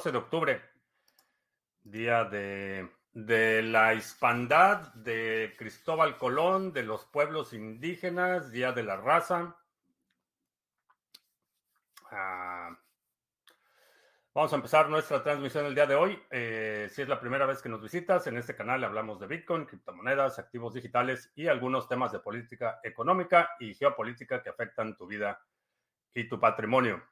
12 de octubre, día de, la hispandad de Cristóbal Colón, de los pueblos indígenas, día de la raza. Ah, vamos a empezar nuestra transmisión el día de hoy. Eh, si es la primera vez que nos visitas, en este canal hablamos de Bitcoin, criptomonedas, activos digitales y algunos temas de política económica y geopolítica que afectan tu vida y tu patrimonio.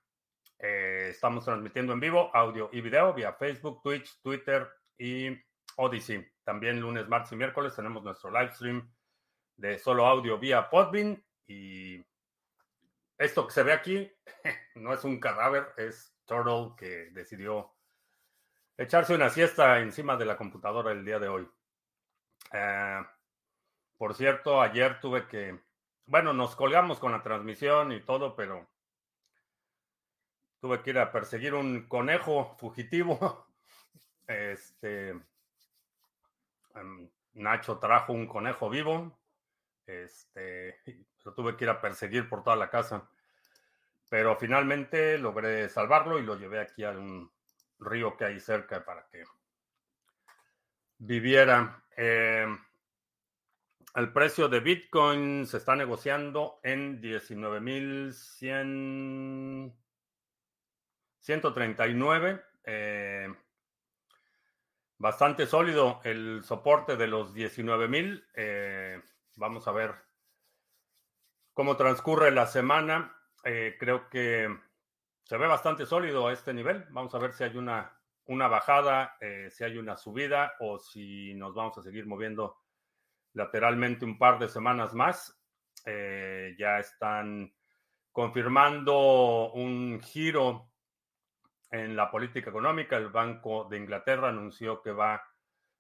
Eh, estamos transmitiendo en vivo audio y video vía Facebook, Twitch, Twitter y Odyssey. También lunes, martes y miércoles tenemos nuestro live stream de solo audio vía Podbean. Y esto que se ve aquí no es un cadáver, es Turtle que decidió echarse una siesta encima de la computadora el día de hoy. Eh, por cierto, ayer tuve que, bueno, nos colgamos con la transmisión y todo, pero Tuve que ir a perseguir un conejo fugitivo. Este. Em, Nacho trajo un conejo vivo. Este. Lo tuve que ir a perseguir por toda la casa. Pero finalmente logré salvarlo y lo llevé aquí a un río que hay cerca para que viviera. Em, el precio de Bitcoin se está negociando en 19.100. 139. Eh, bastante sólido el soporte de los 19.000. Eh, vamos a ver cómo transcurre la semana. Eh, creo que se ve bastante sólido a este nivel. Vamos a ver si hay una, una bajada, si hay una subida o si nos vamos a seguir moviendo lateralmente un par de semanas más. ya están confirmando un giro en la política económica. El Banco de Inglaterra anunció que va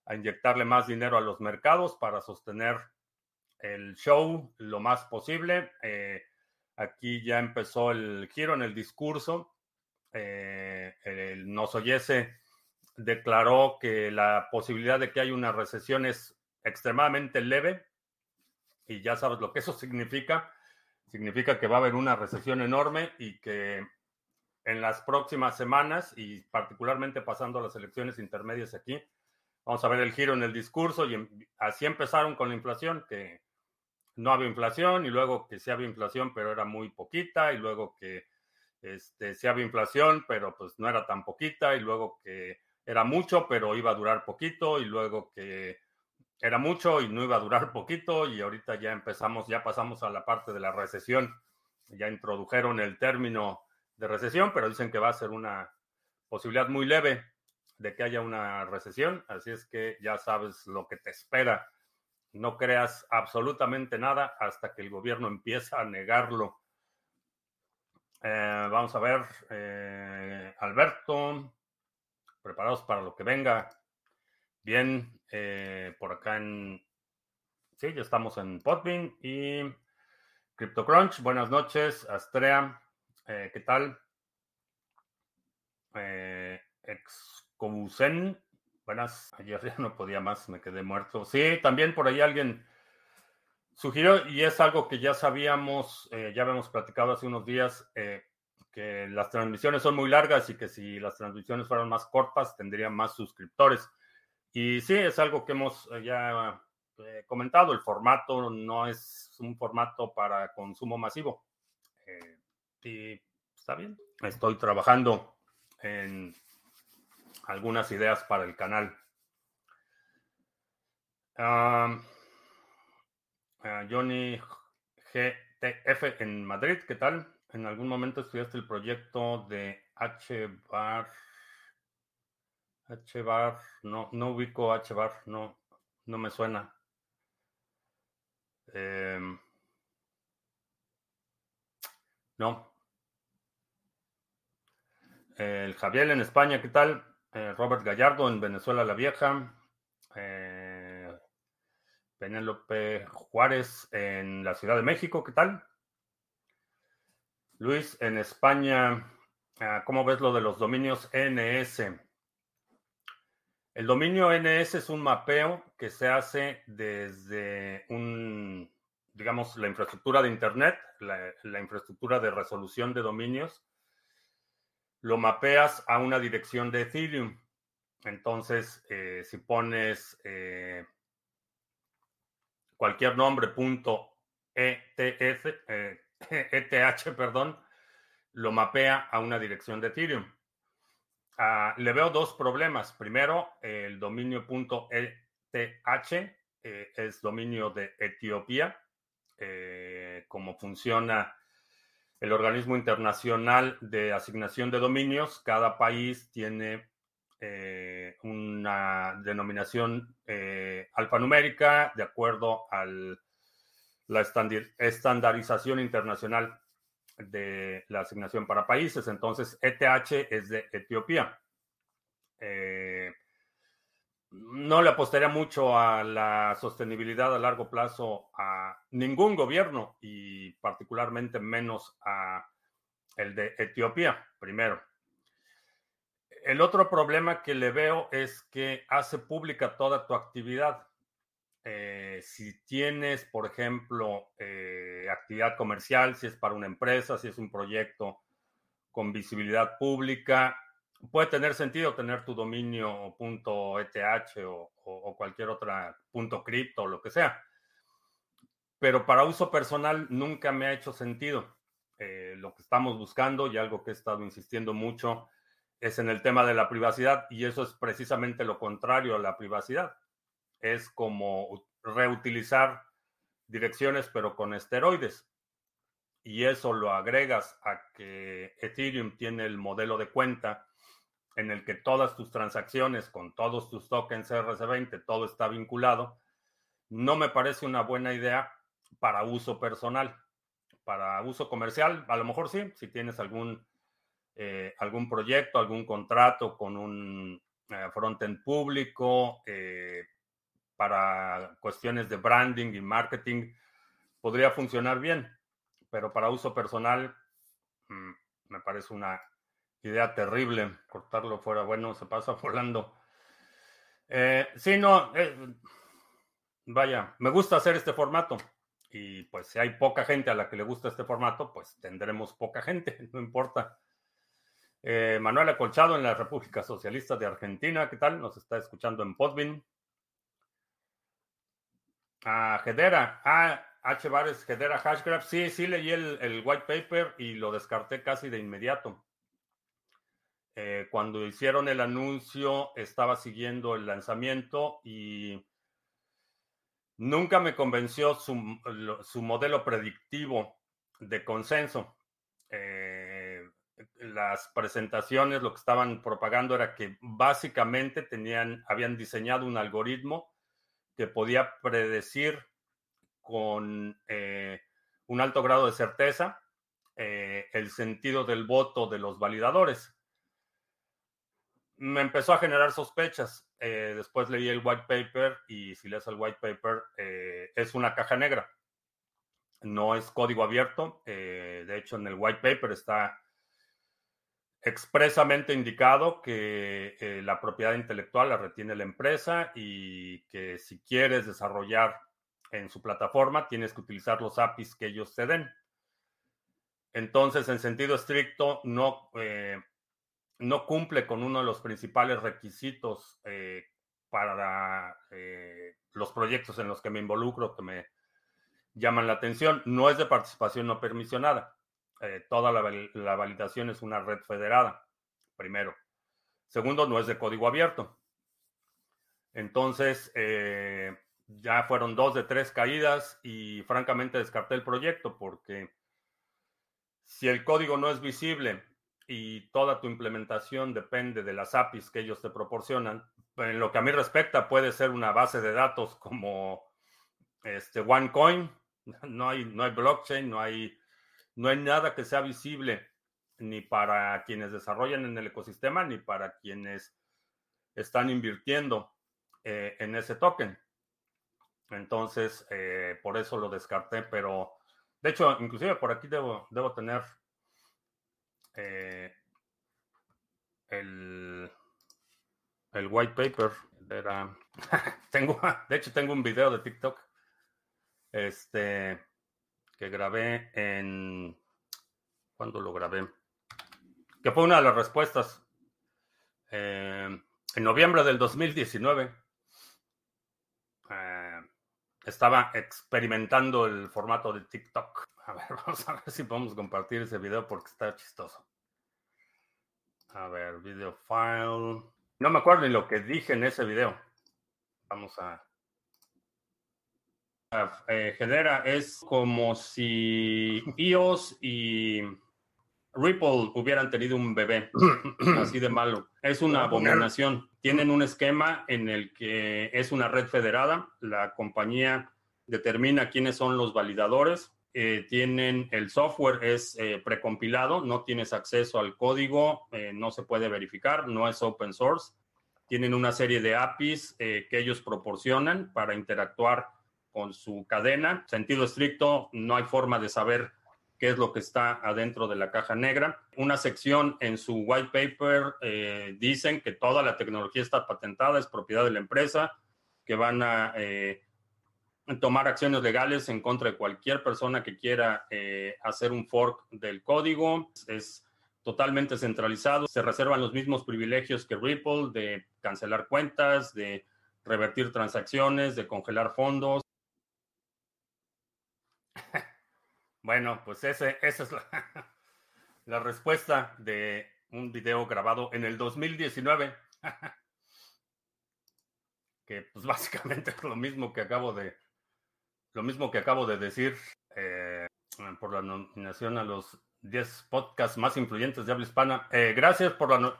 a inyectarle más dinero a los mercados para sostener el show lo más posible. Eh, aquí ya empezó el giro en el discurso. Eh, el Nosoyese declaró que la posibilidad de que haya una recesión es extremadamente leve y ya sabes lo que eso significa. Significa que va a haber una recesión enorme y que en las próximas semanas y particularmente pasando a las elecciones intermedias aquí. Vamos a ver el giro en el discurso y em, así empezaron con la inflación, que no había inflación y luego que sí había inflación, pero era muy poquita y luego que este, sí había inflación, pero pues no era tan poquita y luego que era mucho, pero iba a durar poquito y luego que era mucho y no iba a durar poquito y ahorita ya empezamos, ya pasamos a la parte de la recesión, ya introdujeron el término de recesión, pero dicen que va a ser una posibilidad muy leve de que haya una recesión, así es que ya sabes lo que te espera. No creas absolutamente nada hasta que el gobierno empieza a negarlo. Eh, vamos a ver, eh, Alberto, preparados para lo que venga. Bien, eh, por acá en... Sí, ya estamos en Podbean y CryptoCrunch. Buenas noches, Astrea. Eh, ¿Qué tal? Eh. Buenas. Ayer ya no podía más, me quedé muerto. Sí, también por ahí alguien sugirió, y es algo que ya sabíamos, eh, ya habíamos platicado hace unos días, eh, que las transmisiones son muy largas y que si las transmisiones fueran más cortas, tendrían más suscriptores. Y sí, es algo que hemos ya comentado, el formato no es un formato para consumo masivo. Y está bien. Estoy trabajando en algunas ideas para el canal. Johnny GTF en Madrid, ¿qué tal? En algún momento estudiaste el proyecto de HBAR. HBAR, no, no ubico HBAR, no, no me suena. Em, no. El Javier en España, ¿qué tal? Eh, Robert Gallardo en Venezuela la Vieja. Eh, Penélope Juárez en la Ciudad de México, ¿qué tal? Luis en España, ah, ¿cómo ves lo de los dominios NS? El dominio NS es un mapeo que se hace desde un digamos, la infraestructura de Internet, la, infraestructura de resolución de dominios, lo mapeas a una dirección de Ethereum. Entonces, eh, si pones eh, cualquier nombre punto ETH, ETH, perdón, lo mapea a una dirección de Ethereum. Ah, le veo dos problemas. Primero, el dominio .eth eh, es dominio de Etiopía. Eh, como funciona el organismo internacional de asignación de dominios, cada país tiene eh, una denominación alfanumérica de acuerdo a la estandarización internacional de la asignación para países. Entonces, ETH es de Etiopía. Eh, no le apostaría mucho a la sostenibilidad a largo plazo a ningún gobierno y particularmente menos a el de Etiopía, primero. El otro problema que le veo es que hace pública toda tu actividad. Eh, si tienes, por ejemplo, eh, actividad comercial, si es para una empresa, si es un proyecto con visibilidad pública, puede tener sentido tener tu dominio .eth o, cualquier otra punto o lo que sea. Pero para uso personal nunca me ha hecho sentido. Eh, lo que estamos buscando y algo que he estado insistiendo mucho es en el tema de la privacidad y eso es precisamente lo contrario a la privacidad es como reutilizar direcciones pero con esteroides. Y eso lo agregas a que Ethereum tiene el modelo de cuenta en el que todas tus transacciones con todos tus tokens RC20, todo está vinculado. No me parece una buena idea para uso personal. Para uso comercial, a lo mejor sí, si tienes algún, eh, algún proyecto, algún contrato con un eh, frontend público, eh, para cuestiones de branding y marketing podría funcionar bien, pero para uso personal mm, me parece una idea terrible. Cortarlo fuera, bueno, se pasa volando. Eh, sí, no, eh, vaya, me gusta hacer este formato. Y pues si hay poca gente a la que le gusta este formato, pues tendremos poca gente, no importa. Eh, Manuel Acolchado en la República Socialista de Argentina, ¿qué tal? Nos está escuchando en Podbean. Ah, Hedera. Ah, H. Bares, Hedera Hashgraph. Sí, sí leí el, white paper y lo descarté casi de inmediato. Eh, cuando hicieron el anuncio, estaba siguiendo el lanzamiento y nunca me convenció su, modelo predictivo de consenso. Eh, las presentaciones lo que estaban propagando era que básicamente tenían, habían diseñado un algoritmo que podía predecir con eh, un alto grado de certeza eh, el sentido del voto de los validadores. Me empezó a generar sospechas. Eh, después leí el white paper y si lees el white paper es una caja negra. No es código abierto. de hecho, en el white paper está expresamente indicado que eh, la propiedad intelectual la retiene la empresa y que si quieres desarrollar en su plataforma tienes que utilizar los APIs que ellos te den. Entonces, en sentido estricto, no, eh, no cumple con uno de los principales requisitos eh, para los proyectos en los que me involucro, que me llaman la atención. No es de participación no permisionada. Eh, toda la, validación es una red federada, primero. Segundo, no es de código abierto. Entonces, eh, ya fueron dos de tres caídas y francamente descarté el proyecto porque si el código no es visible y toda tu implementación depende de las APIs que ellos te proporcionan, en lo que a mí respecta puede ser una base de datos como este OneCoin, no hay, no hay blockchain, no hay no hay nada que sea visible ni para quienes desarrollan en el ecosistema ni para quienes están invirtiendo eh, en ese token. Entonces, eh, por eso lo descarté, pero de hecho, inclusive por aquí debo, debo tener eh, el, el white paper. Era, tengo, de hecho, tengo un video de TikTok. Este que grabé en... ¿Cuándo lo grabé? que fue una de las respuestas. Eh, en noviembre del 2019 eh, estaba experimentando el formato de TikTok. A ver, vamos a ver si podemos compartir ese video porque está chistoso. A ver, video file. No me acuerdo ni lo que dije en ese video. Vamos a... Eh, genera es como si iOS y Ripple hubieran tenido un bebé así de malo. Es una abominación. Tienen un esquema en el que es una red federada. La compañía determina quiénes son los validadores. Eh, tienen el software es eh, precompilado, no tienes acceso al código, eh, no se puede verificar, no es open source. Tienen una serie de APIs que ellos proporcionan para interactuar con su cadena. Sentido estricto, no hay forma de saber qué es lo que está adentro de la caja negra. Una sección en su white paper eh, dicen que toda la tecnología está patentada, es propiedad de la empresa, que van a eh, tomar acciones legales en contra de cualquier persona que quiera eh, hacer un fork del código. Es totalmente centralizado. Se reservan los mismos privilegios que Ripple de cancelar cuentas, de revertir transacciones, de congelar fondos. Bueno, pues ese, esa es la, respuesta de un video grabado en el 2019. que pues básicamente es lo mismo que acabo de lo mismo que acabo de decir eh, por la nominación a los 10 podcasts más influyentes de habla hispana. Eh, gracias por la no,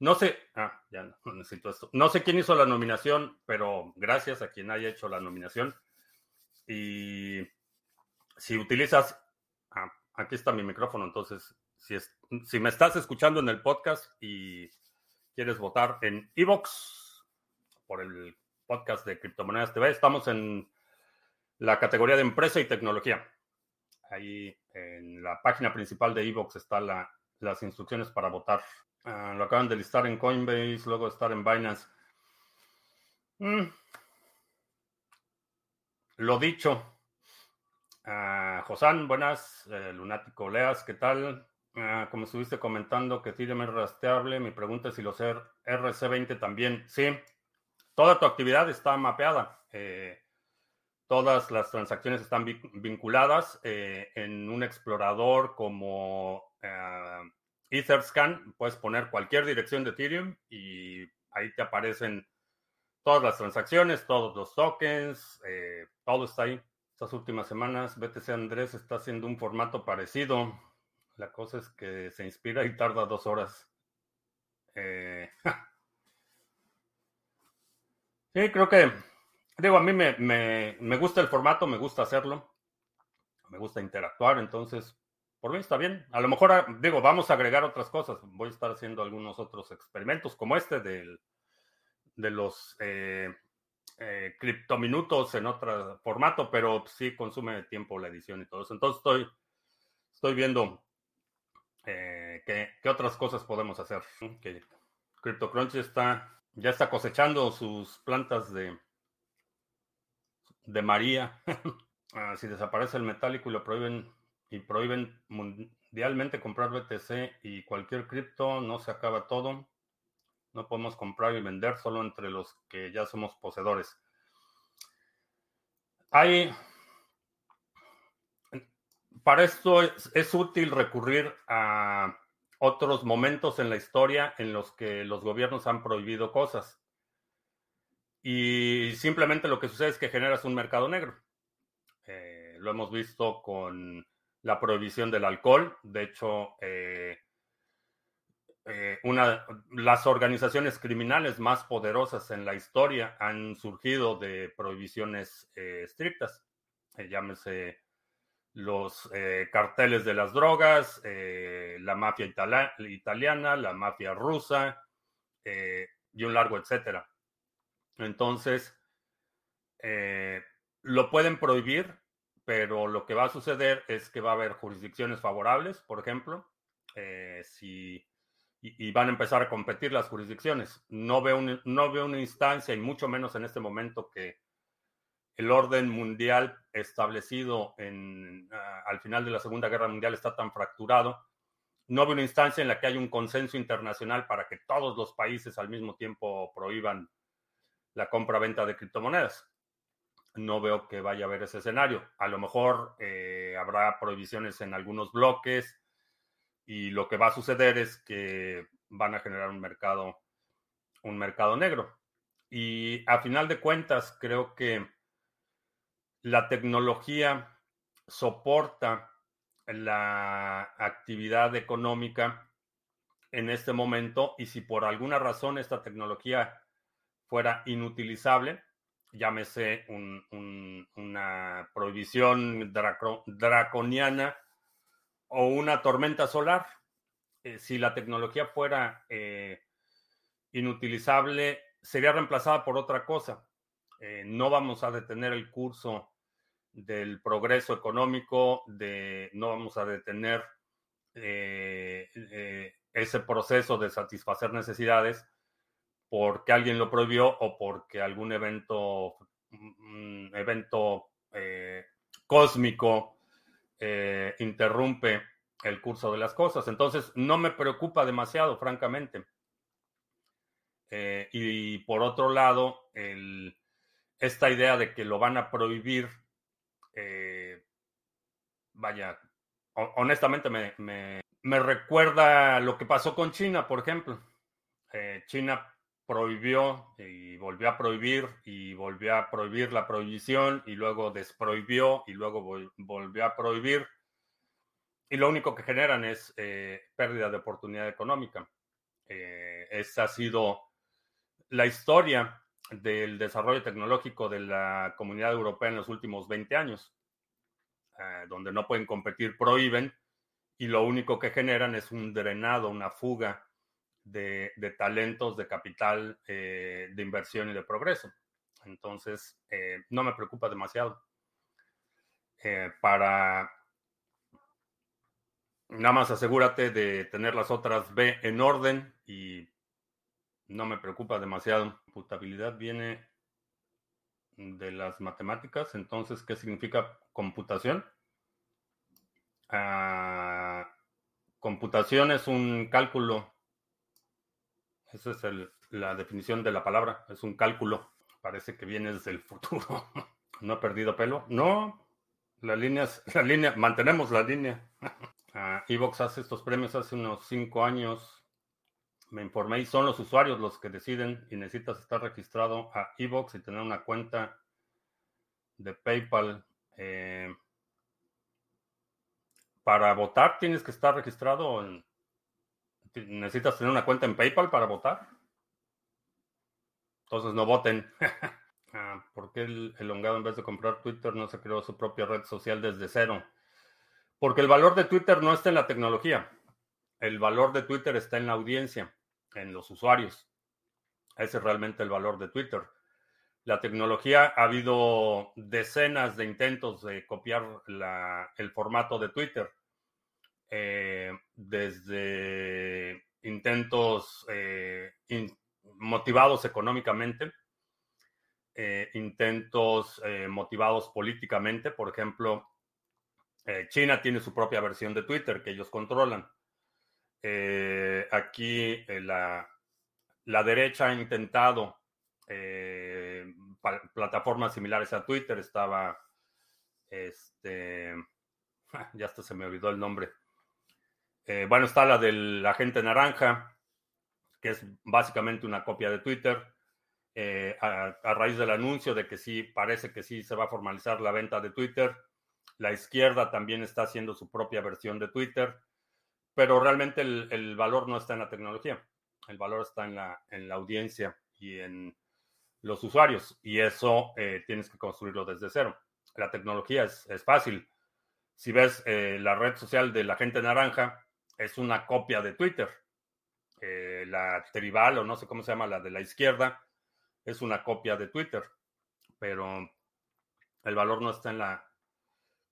no sé, ah, ya no necesito esto. No sé quién hizo la nominación, pero gracias a quien haya hecho la nominación. Y si utilizas aquí está mi micrófono, entonces si, me estás escuchando en el podcast y quieres votar en Evox por el podcast de Criptomonedas TV, estamos en la categoría de empresa y tecnología. Ahí en la página principal de Evox están las instrucciones para votar. Ah, lo acaban de listar en Coinbase, luego estar en Binance. Mm. Lo dicho, Uh, Josán, buenas. Eh, Lunático Leas, ¿qué tal? Ah, como estuviste comentando que Ethereum es rastreable, mi pregunta es si los RC20 también. Sí, toda tu actividad está mapeada. Eh, todas las transacciones están vinculadas eh, en un explorador como Etherscan. Puedes poner cualquier dirección de Ethereum y ahí te aparecen todas las transacciones, todos los tokens, todo está ahí. Estas últimas semanas, BTC Andrés está haciendo un formato parecido. La cosa es que se inspira y tarda dos horas. Eh, sí, creo que, digo, a mí me, me, gusta el formato, me gusta hacerlo, me gusta interactuar, entonces, por mí está bien. A lo mejor, ah, digo, vamos a agregar otras cosas. Voy a estar haciendo algunos otros experimentos como este del, de los... Eh, eh, criptominutos en otro formato, pero sí consume tiempo la edición y todo eso. Entonces estoy, estoy viendo eh, qué, otras cosas podemos hacer. Que CryptoCrunch está, ya está cosechando sus plantas de, de María. Ah, si desaparece el metálico y lo prohíben y prohíben mundialmente comprar BTC y cualquier cripto, no se acaba todo. No podemos comprar y vender solo entre los que ya somos poseedores. Hay. Para esto es, útil recurrir a otros momentos en la historia en los que los gobiernos han prohibido cosas. Y simplemente lo que sucede es que generas un mercado negro. Eh, lo hemos visto con la prohibición del alcohol. De hecho, eh, eh, una, las organizaciones criminales más poderosas en la historia han surgido de prohibiciones eh, estrictas. Eh, llámese los carteles de las drogas, la mafia italiana, la mafia rusa y un largo etcétera. Entonces, lo pueden prohibir, pero lo que va a suceder es que va a haber jurisdicciones favorables, por ejemplo, si y, van a empezar a competir las jurisdicciones. No veo, no veo una instancia, y mucho menos en este momento, que el orden mundial establecido en, ah, al final de la Segunda Guerra Mundial está tan fracturado no veo una instancia en la que haya un consenso internacional para que todos los países al mismo tiempo prohíban la compra-venta de criptomonedas. No veo que vaya a haber ese escenario. A lo mejor eh, habrá prohibiciones en algunos bloques y lo que va a suceder es que van a generar un mercado, un mercado negro. Y a final de cuentas, creo que la tecnología soporta la actividad económica en este momento y si por alguna razón esta tecnología fuera inutilizable, llámese una prohibición draconiana o una tormenta solar, eh, si la tecnología fuera eh, inutilizable, sería reemplazada por otra cosa. Eh, no vamos a detener el curso del progreso económico, de, no vamos a detener ese proceso de satisfacer necesidades porque alguien lo prohibió o porque algún evento, un evento eh, interrumpe el curso de las cosas. Entonces, no me preocupa demasiado, francamente. y por otro lado, esta idea de que lo van a prohibir eh, vaya, honestamente me, me, recuerda lo que pasó con China, por ejemplo. Eh, China prohibió y volvió a prohibir y volvió a prohibir la prohibición y luego desprohibió y luego volvió a prohibir. Y lo único que generan es eh, pérdida de oportunidad económica. esa ha sido la historia del desarrollo tecnológico de la comunidad europea en los últimos 20 años, eh, donde no pueden competir, prohíben y lo único que generan es un drenado, una fuga de, talentos, de capital, eh, de inversión y de progreso. Entonces, eh, no me preocupa demasiado. para nada más asegúrate de tener las otras B en orden y no me preocupa demasiado. Computabilidad viene de las matemáticas, entonces, ¿qué significa computación? Ah, computación es un cálculo. Esa es la definición de la palabra, es un cálculo. Parece que viene desde el futuro. ¿No ha perdido pelo? No, la línea, la línea, mantenemos la línea. Uh, Evox hace estos premios hace unos cinco años me informé y son los usuarios los que deciden y necesitas estar registrado a Evox y tener una cuenta de PayPal. Eh, para votar tienes que estar registrado. Necesitas tener una cuenta en PayPal para votar. Entonces no voten. ah, ¿Por qué el elongado en vez de comprar Twitter no se creó su propia red social desde cero? Porque el valor de Twitter no está en la tecnología. El valor de Twitter está en la audiencia en los usuarios. Ese es realmente el valor de Twitter. La tecnología, ha habido decenas de intentos de copiar el formato de Twitter, eh, desde intentos eh, motivados económicamente, eh, intentos motivados políticamente. Por ejemplo, China tiene su propia versión de Twitter que ellos controlan. Aquí la, la, derecha ha intentado plataformas similares a Twitter. Estaba, este, ya hasta se me olvidó el nombre. Bueno, está la del agente naranja, que es básicamente una copia de Twitter. a, a, raíz del anuncio de que sí, parece que sí se va a formalizar la venta de Twitter. La izquierda también está haciendo su propia versión de Twitter pero realmente el, valor no está en la tecnología, el valor está en la, en la audiencia y en los usuarios, y eso eh, tienes que construirlo desde cero. La tecnología es, fácil. Si ves eh, la red social de la gente naranja, es una copia de Twitter. Eh, la tribal, o no sé cómo se llama, la de la izquierda, es una copia de Twitter, pero el valor no está en la,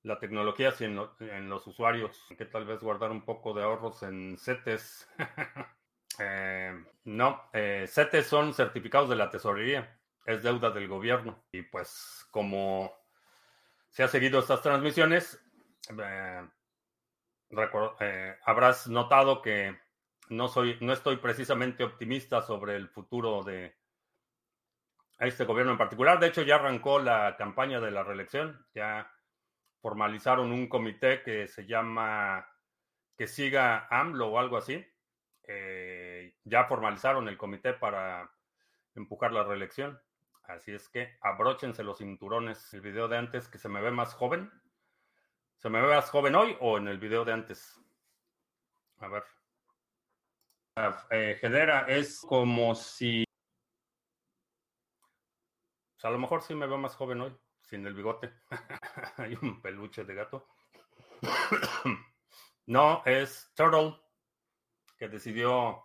la tecnología en, los usuarios, que tal vez guardar un poco de ahorros en CETES. Eh, no, eh, CETES son certificados de la tesorería, es deuda del gobierno. Y pues como se ha seguido estas transmisiones, eh, habrás notado que no, soy, no estoy precisamente optimista sobre el futuro de este gobierno en particular. De hecho, ya arrancó la campaña de la reelección. Ya formalizaron un comité que se llama que siga AMLO o algo así. Eh, ya formalizaron el comité para empujar la reelección. Así es que abróchense los cinturones. El video de antes que se me ve más joven. ¿Se me ve más joven hoy o en el video de antes? A ver. Ah, eh, es como si. Pues, a lo mejor sí me veo más joven hoy, sin el bigote. Hay un peluche de gato. no, es Turtle, que decidió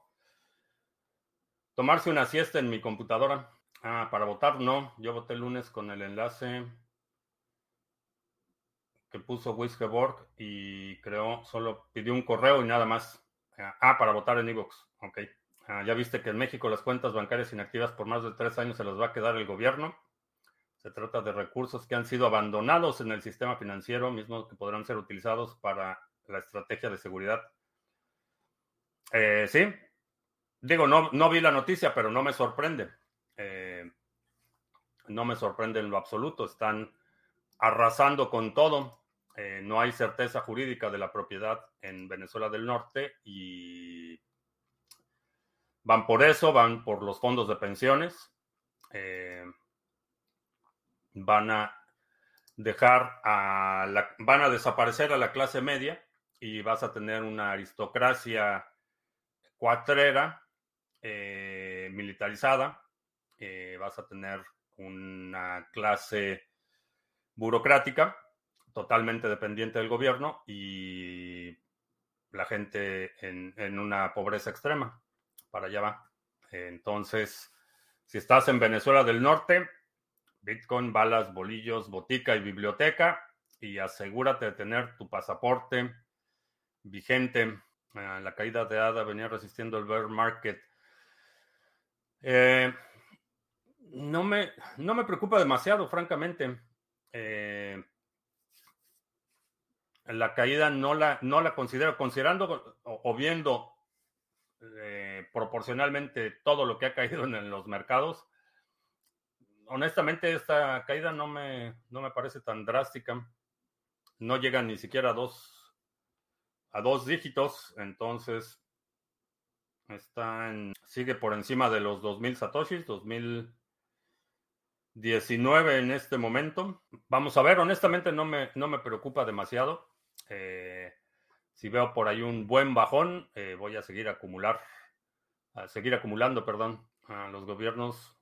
tomarse una siesta en mi computadora. Ah, para votar no. Yo voté el lunes con el enlace que puso Wiskeborg y creó, solo pidió un correo y nada más. Ah, ah, para votar en Evox. Ok. Ah, ya viste que en México las cuentas bancarias inactivas por más de tres años se las va a quedar el gobierno. Se trata de recursos que han sido abandonados en el sistema financiero, mismos que podrán ser utilizados para la estrategia de seguridad. Eh, sí. Digo, no, no vi la noticia, pero no me sorprende. Eh, no me sorprende en lo absoluto. Están arrasando con todo. Eh, no hay certeza jurídica de la propiedad en Venezuela del Norte y van por eso, van por los fondos de pensiones, eh, van a dejar a la, van a desaparecer a la clase media y vas a tener una aristocracia cuatrera eh, militarizada, vas a tener una clase burocrática totalmente dependiente del gobierno y la gente en, una pobreza extrema. Para allá va. Entonces, si estás en Venezuela del Norte, Bitcoin, balas, bolillos, botica y biblioteca, y asegúrate de tener tu pasaporte vigente. Ah, la caída de ADA venía resistiendo el bear market. Eh, no, me, no me preocupa demasiado, francamente. Eh, la caída no la, no la considero, considerando o, viendo eh, proporcionalmente todo lo que ha caído en, los mercados, honestamente esta caída no me, no me parece tan drástica. No llega ni siquiera a dos, a dos dígitos, entonces está sigue por encima de los 2000 satoshis, 2019 en este momento. Vamos a ver, honestamente no me, no me preocupa demasiado. Eh, si veo por ahí un buen bajón, eh, voy a seguir acumular, seguir acumulando, perdón. los gobiernos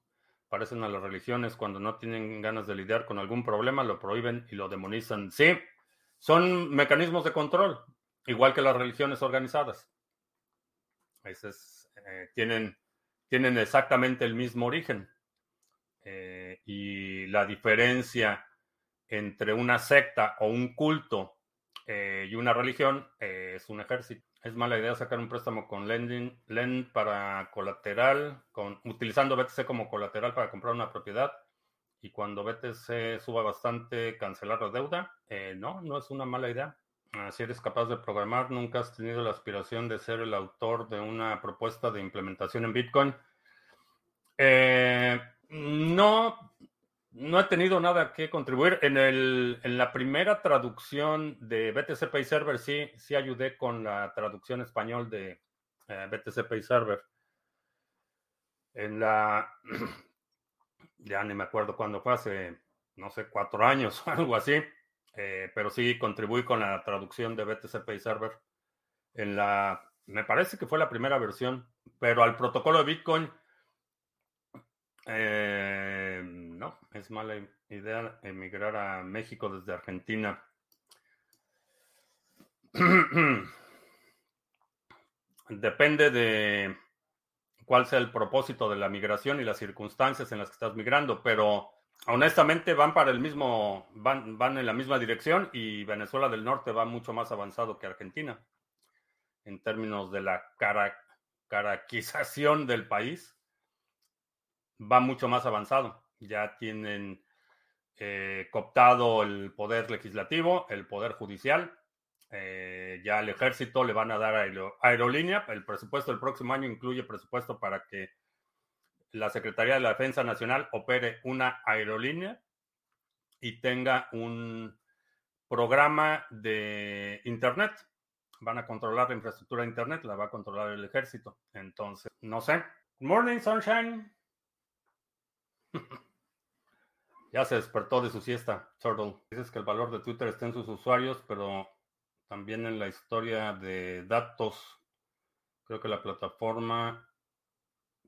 parecen a las religiones cuando no tienen ganas de lidiar con algún problema, lo prohíben y lo demonizan. Sí, son mecanismos de control, igual que las religiones organizadas. Eh, tienen, tienen exactamente el mismo origen. y la diferencia entre una secta o un culto eh, y una religión eh, es un ejército. Es mala idea sacar un préstamo con lending, lend para colateral, con, utilizando BTC como colateral para comprar una propiedad y cuando BTC suba bastante cancelar la deuda. Eh, no, no es una mala idea. Si eres capaz de programar, nunca has tenido la aspiración de ser el autor de una propuesta de implementación en Bitcoin. no, no he tenido nada que contribuir. En, el, en la primera traducción de BTC Pay Server sí, sí ayudé con la traducción español de eh, BTC Pay Server. En la, ya ni me acuerdo cuándo fue, hace, no sé, cuatro años o algo así, eh, pero sí contribuí con la traducción de BTC Pay Server. En la, me parece que fue la primera versión, pero al protocolo de Bitcoin eh, es mala idea emigrar a México desde Argentina. Depende de cuál sea el propósito de la migración y las circunstancias en las que estás migrando, pero honestamente van para el mismo, van, van en la misma dirección y Venezuela del Norte va mucho más avanzado que Argentina en términos de la cara, caraquización del país va mucho más avanzado. Ya tienen eh, cooptado el poder legislativo, el poder judicial, Eh, ya al ejército le van a dar aerolínea. El presupuesto del próximo año incluye presupuesto para que la Secretaría de la Defensa Nacional opere una aerolínea y tenga un programa de Internet. Van a controlar la infraestructura de Internet, la va a controlar el ejército. Entonces, no sé. morning, sunshine. ya se despertó de su siesta, Turtle. Dices que el valor de Twitter está en sus usuarios, pero también en la historia de datos. Creo que la plataforma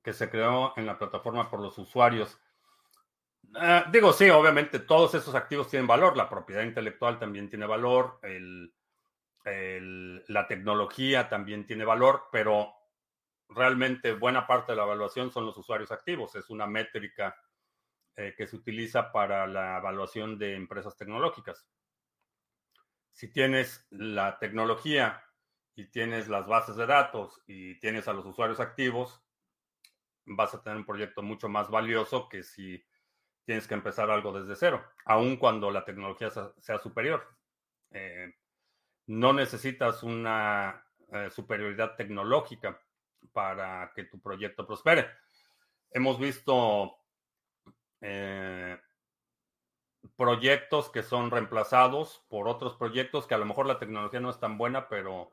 que se creó en la plataforma por los usuarios. Ah, digo, sí, obviamente todos esos activos tienen valor, la propiedad intelectual también tiene valor, la tecnología también tiene valor, pero realmente buena parte de la evaluación son los usuarios activos, es una métrica eh, que se utiliza para la evaluación de empresas tecnológicas. Si tienes la tecnología y tienes las bases de datos y tienes a los usuarios activos, vas a tener un proyecto mucho más valioso que si tienes que empezar algo desde cero, aun cuando la tecnología sea, superior. Eh, no necesitas una eh, superioridad tecnológica para que tu proyecto prospere. Hemos visto eh, proyectos que son reemplazados por otros proyectos que a lo mejor la tecnología no es tan buena, pero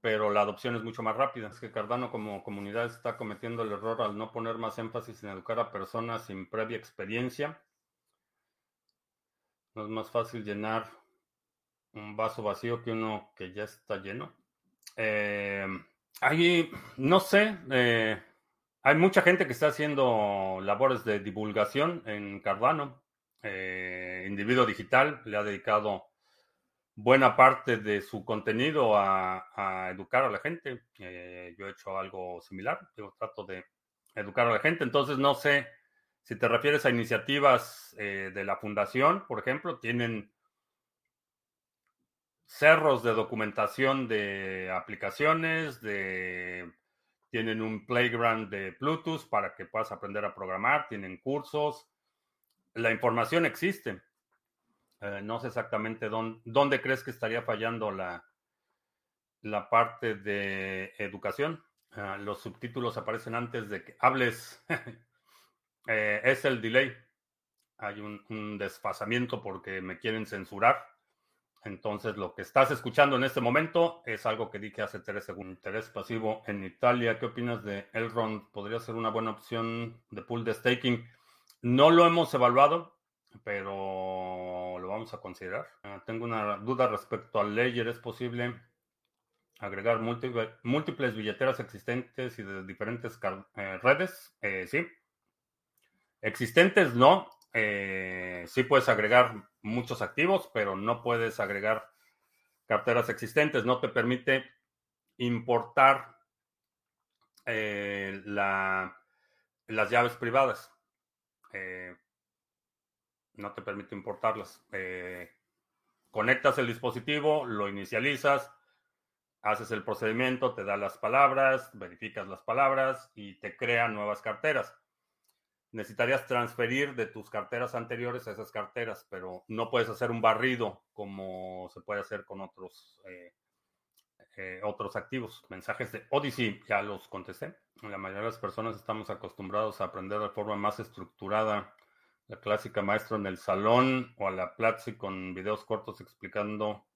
pero la adopción es mucho más rápida. Es que Cardano como comunidad está cometiendo el error al no poner más énfasis en educar a personas sin previa experiencia. No es más fácil llenar un vaso vacío que uno que ya está lleno. Eh, hay, no sé, eh, hay mucha gente que está haciendo labores de divulgación en Cardano. Eh, individuo digital le ha dedicado buena parte de su contenido a, educar a la gente. Eh, yo he hecho algo similar, yo trato de educar a la gente, entonces no sé si te refieres a iniciativas eh, de la fundación, por ejemplo, tienen cerros de documentación de aplicaciones, de tienen un playground de Bluetooth para que puedas aprender a programar, tienen cursos, la información existe. Eh, no sé exactamente dónde, crees que estaría fallando la, la parte de educación. Ah, los subtítulos aparecen antes de que hables. Eh, es el delay. Hay un, desfasamiento porque me quieren censurar. Entonces, lo que estás escuchando en este momento es algo que dije hace tres segundos. Interés pasivo en Italia. ¿Qué opinas de Elrond? ¿Podría ser una buena opción de pool de staking? No lo hemos evaluado pero lo vamos a considerar. Ah, tengo una duda respecto al Ledger. ¿Es posible agregar múltiples, billeteras existentes y de diferentes eh, redes? Eh, sí. Existentes no. Eh, sí puedes agregar muchos activos, pero no puedes agregar carteras existentes. No te permite importar las llaves privadas no te permite importarlas. Eh, conectas el dispositivo, lo inicializas, haces el procedimiento, te da las palabras, verificas las palabras y te crea nuevas carteras. Necesitarías transferir de tus carteras anteriores a esas carteras, pero no puedes hacer un barrido como se puede hacer con otros, eh, eh, otros activos. Mensajes de Odyssey, ya los contesté. La mayoría de las personas estamos acostumbrados a aprender de forma más estructurada la clásica maestro en el salón o a la Platzi con videos cortos explicando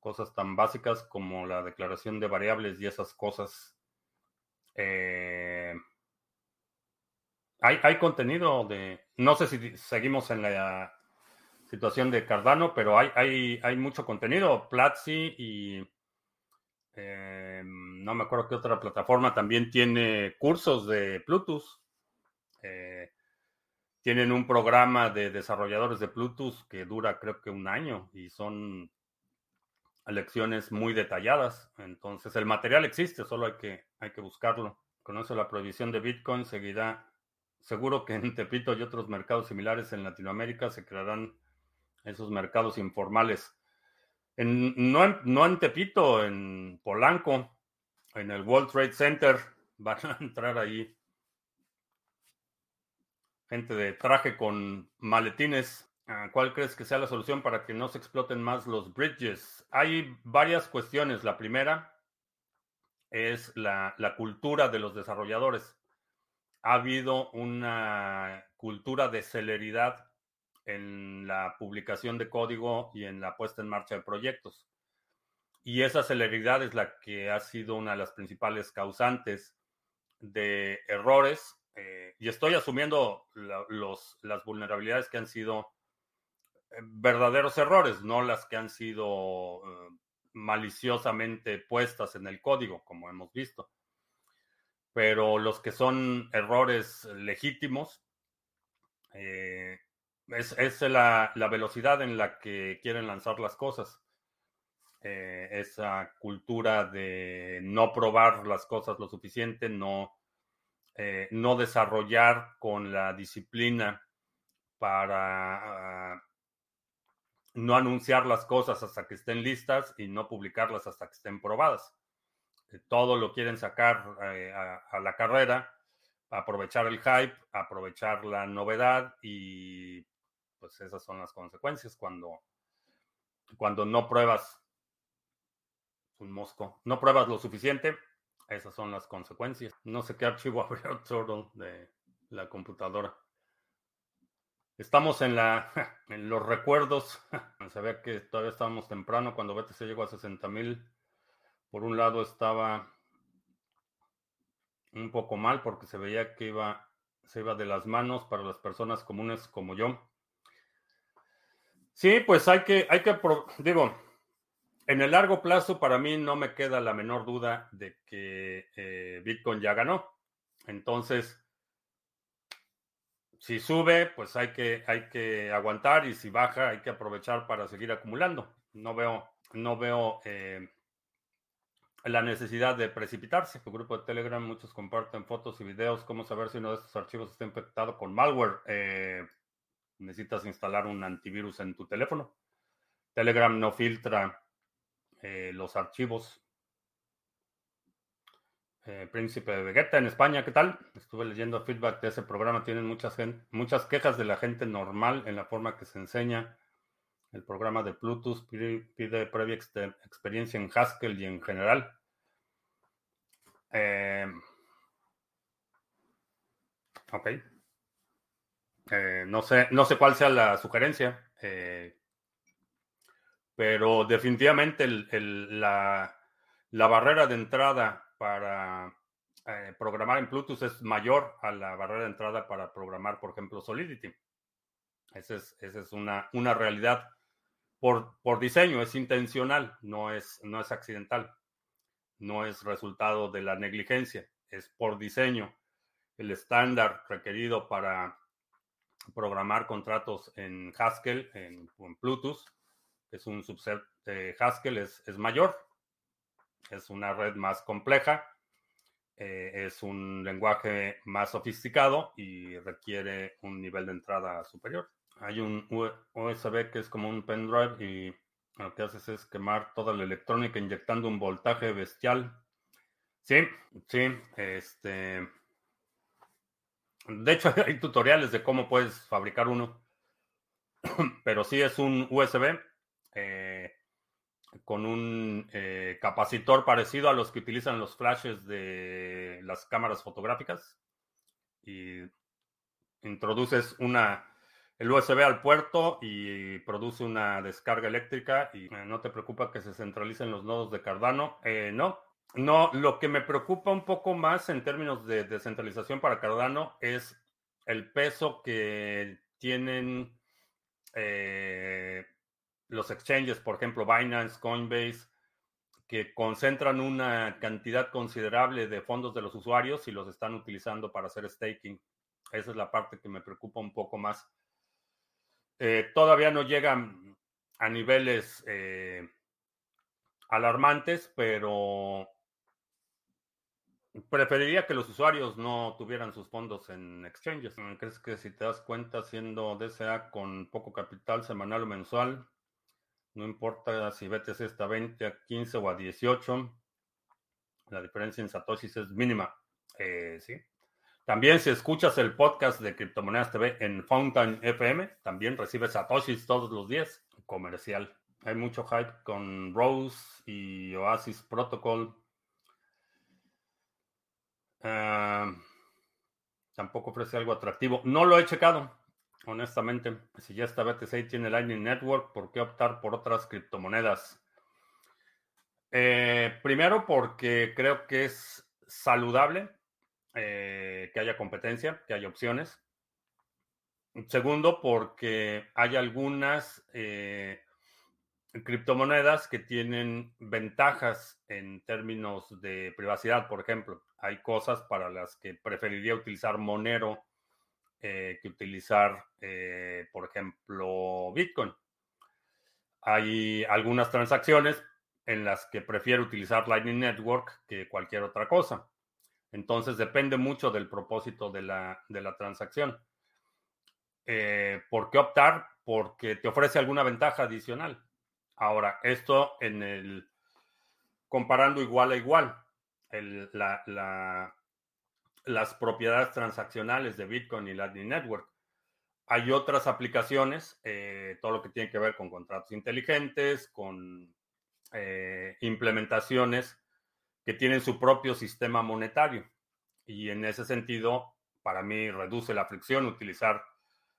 cosas tan básicas como la declaración de variables y esas cosas. Eh, hay, contenido de, no sé si seguimos en la situación de Cardano, pero hay, hay, mucho contenido. Platzi y eh, no me acuerdo qué otra plataforma también tiene cursos de Bluetooth. Eh, tienen un programa de desarrolladores de Bluetooth que dura creo que un año y son lecciones muy detalladas. Entonces el material existe, solo hay que, hay que buscarlo. Con la prohibición de Bitcoin seguirá. Seguro que en Tepito y otros mercados similares en Latinoamérica se crearán esos mercados informales. En, no, en, no en Tepito, en Polanco, en el World Trade Center, van a entrar ahí gente de traje con maletines. Ah, ¿Cuál crees que sea la solución para que no se exploten más los bridges? Hay varias cuestiones. La primera es la, cultura de los desarrolladores. Ha habido una cultura de celeridad en la publicación de código y en la puesta en marcha de proyectos. Y esa celeridad es la que ha sido una de las principales causantes de errores. Eh, y estoy asumiendo las vulnerabilidades que han sido eh, verdaderos errores, no las que han sido eh, maliciosamente puestas en el código, como hemos visto. Pero los que son errores legítimos, eh, es, la, velocidad en la que quieren lanzar las cosas. esa cultura de no probar las cosas lo suficiente, no, no desarrollar con la disciplina para ah, no anunciar las cosas hasta que estén listas y no publicarlas hasta que estén probadas. Todo lo quieren sacar eh, a, la carrera, aprovechar el hype, aprovechar la novedad y pues esas son las consecuencias cuando, cuando no pruebas un mosco, no pruebas lo suficiente, esas son las consecuencias. No sé qué archivo abrió Turtle de la computadora. Estamos en, la, en los recuerdos. Se ve que todavía estábamos temprano cuando BTC llegó a 60 mil. Por un lado estaba un poco mal porque se veía que iba, se iba de las manos para las personas comunes como yo. Sí, pues hay que, hay que, digo, en el largo plazo para mí no me queda la menor duda de que eh, Bitcoin ya ganó. Entonces, si sube, pues hay que, hay que aguantar y si baja, hay que aprovechar para seguir acumulando. No veo, no veo eh, la necesidad de precipitarse. Tu grupo de Telegram, muchos comparten fotos y videos. ¿Cómo saber si uno de estos archivos está infectado con malware? Eh, necesitas instalar un antivirus en tu teléfono. Telegram no filtra eh, los archivos eh, Príncipe de Vegeta en España, ¿qué tal? Estuve leyendo feedback de ese programa, tienen muchas, muchas quejas de la gente normal en la forma que se enseña. El programa de Bluetooth pide, previa experiencia en Haskell y en general. Eh, ok. Eh, no, sé, no sé cuál sea la sugerencia, pero definitivamente la, barrera de entrada para eh, programar en Bluetooth es mayor a la barrera de entrada para programar, por ejemplo, Solidity. Esa es, una, realidad por, diseño, es intencional, no es accidental, no es resultado de la negligencia, es por diseño. El estándar requerido para programar contratos en Haskell, en, en que es un subset de Haskell, es, es mayor es una red más compleja, eh, es un lenguaje más sofisticado y requiere un nivel de entrada superior. Hay un USB que es como un pendrive y lo que haces es quemar toda la electrónica inyectando un voltaje bestial. Sí, sí, este... De hecho, hay tutoriales de cómo puedes fabricar uno, pero sí es un USB. Eh, con un eh, capacitor parecido a los que utilizan los flashes de las cámaras fotográficas y introduces una el USB al puerto y produce una descarga eléctrica y eh, no te preocupa que se centralicen los nodos de Cardano. Eh, no, no, lo que me preocupa un poco más en términos de descentralización para Cardano es el peso que tienen los exchanges, por ejemplo, Binance, Coinbase, que concentran una cantidad considerable de fondos de los usuarios y los están utilizando para hacer staking. Esa es la parte que me preocupa un poco más. Eh, todavía no llegan a niveles eh, alarmantes, pero preferiría que los usuarios no tuvieran sus fondos en exchanges. ¿Crees que si te das cuenta, siendo DCA con poco capital semanal o mensual, no importa si BTC está a 20, a 15 o a 18. La diferencia en Satoshis es mínima. Eh, sí. También si escuchas el podcast de Criptomonedas TV en Fountain FM, también recibes satoshis todos los días. Comercial. Hay mucho hype con Rose y Oasis Protocol. Ah, tampoco ofrece algo atractivo. No lo he checado, honestamente. Si ya está BTC tiene Lightning Network, ¿por qué optar por otras criptomonedas? Eh, primero porque creo que es saludable eh, que haya competencia, que haya opciones. Segundo, porque hay algunas eh, criptomonedas que tienen ventajas en términos de privacidad, por ejemplo. Hay cosas para las que preferiría utilizar Monero eh, que utilizar, por ejemplo, Bitcoin. Hay algunas transacciones en las que prefiero utilizar Lightning Network que cualquier otra cosa. Entonces depende mucho del propósito de la, transacción. Eh, ¿Por qué optar? Porque te ofrece alguna ventaja adicional. Ahora, esto en el comparando igual a igual, las propiedades transaccionales de Bitcoin y Lightning Network. Hay otras aplicaciones, eh, todo lo que tiene que ver con contratos inteligentes, con eh, implementaciones que tienen su propio sistema monetario. Y en ese sentido, para mí reduce la fricción utilizar,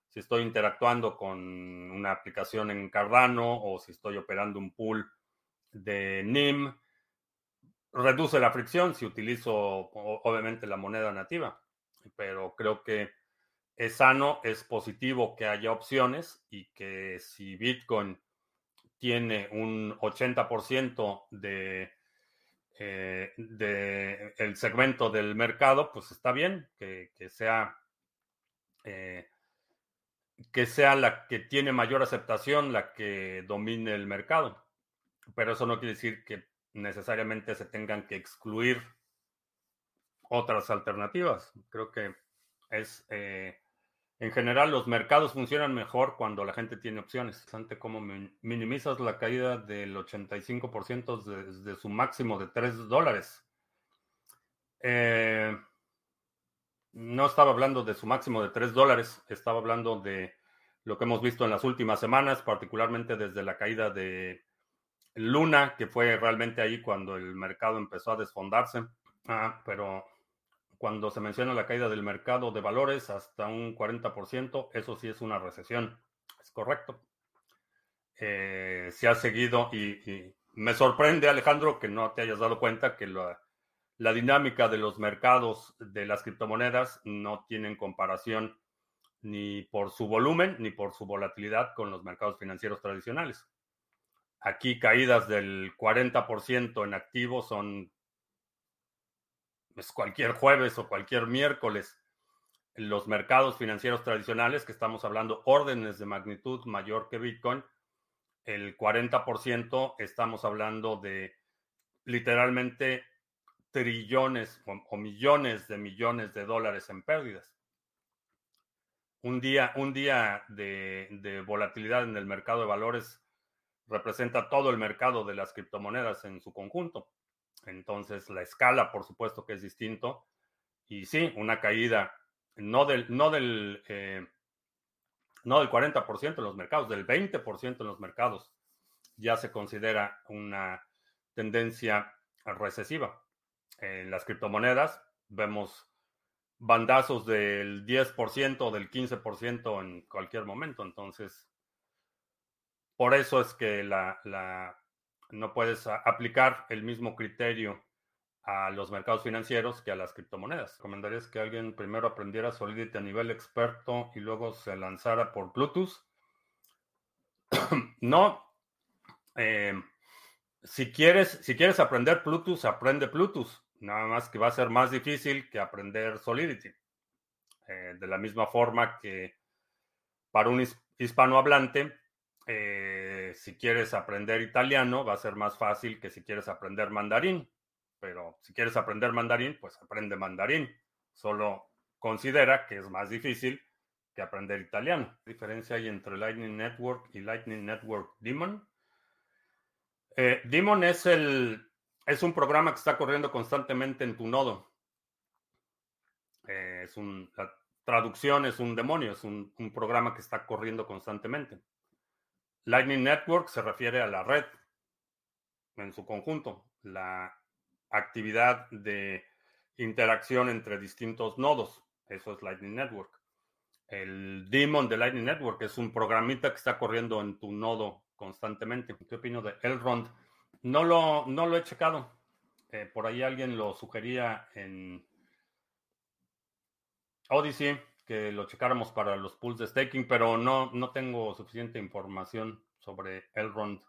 si estoy interactuando con una aplicación en Cardano o si estoy operando un pool de NIM, reduce la fricción si utilizo obviamente la moneda nativa. Pero creo que es sano, es positivo que haya opciones y que si Bitcoin tiene un 80% de eh, del segmento del mercado, pues está bien que, sea eh, que sea la que tiene mayor aceptación, la que domine el mercado. Pero eso no quiere decir que necesariamente se tengan que excluir otras alternativas. Creo que es eh, en general, los mercados funcionan mejor cuando la gente tiene opciones. Interesante cómo minimizas la caída del 85% desde su máximo de 3 dólares. Eh, no estaba hablando de su máximo de 3 dólares, estaba hablando de lo que hemos visto en las últimas semanas, particularmente desde la caída de Luna, que fue realmente ahí cuando el mercado empezó a desfondarse. Ah, pero cuando se menciona la caída del mercado de valores hasta un 40%, eso sí es una recesión. Es correcto. Eh, se ha seguido y, me sorprende, Alejandro, que no te hayas dado cuenta que la, la dinámica de los mercados de las criptomonedas no tienen comparación ni por su volumen ni por su volatilidad con los mercados financieros tradicionales. Aquí caídas del 40% en activos son pues, cualquier jueves o cualquier miércoles los mercados financieros tradicionales, que estamos hablando órdenes de magnitud mayor que Bitcoin, el 40% estamos hablando de literalmente trillones o, millones de millones de dólares en pérdidas. Un día, un día de, volatilidad en el mercado de valores representa todo el mercado de las criptomonedas en su conjunto. Entonces, la escala, por supuesto que es distinto. Y sí, una caída no del, no del, eh, no del 40% en los mercados, del 20% en los mercados, ya se considera una tendencia recesiva. En las criptomonedas vemos bandazos del 10% o del 15% en cualquier momento. Entonces, por eso es que la, la no puedes aplicar el mismo criterio a los mercados financieros que a las criptomonedas. ¿Recomendarías que alguien primero aprendiera Solidity a nivel experto y luego se lanzara por Bluetooth? no. Eh, si, quieres, si quieres aprender Bluetooth, aprende Bluetooth. Nada más que va a ser más difícil que aprender Solidity. Eh, de la misma forma que para un hispanohablante, eh, si quieres aprender italiano, va a ser más fácil que si quieres aprender mandarín. Pero si quieres aprender mandarín, pues aprende mandarín. Solo considera que es más difícil que aprender italiano. ¿Qué diferencia hay entre Lightning Network y Lightning Network Daemon? Eh, Daemon es, el, es un programa que está corriendo constantemente en tu nodo. Eh, es un, la traducción es un demonio, es un programa que está corriendo constantemente. Lightning Network se refiere a la red en su conjunto, la actividad de interacción entre distintos nodos. Eso es Lightning Network. El daemon de Lightning Network es un programita que está corriendo en tu nodo constantemente. ¿Qué opino de Elrond? No lo, no lo he checado. Eh, por ahí alguien lo sugería en Odyssey que lo checáramos para los pools de staking, pero no, no tengo suficiente información sobre Elrond.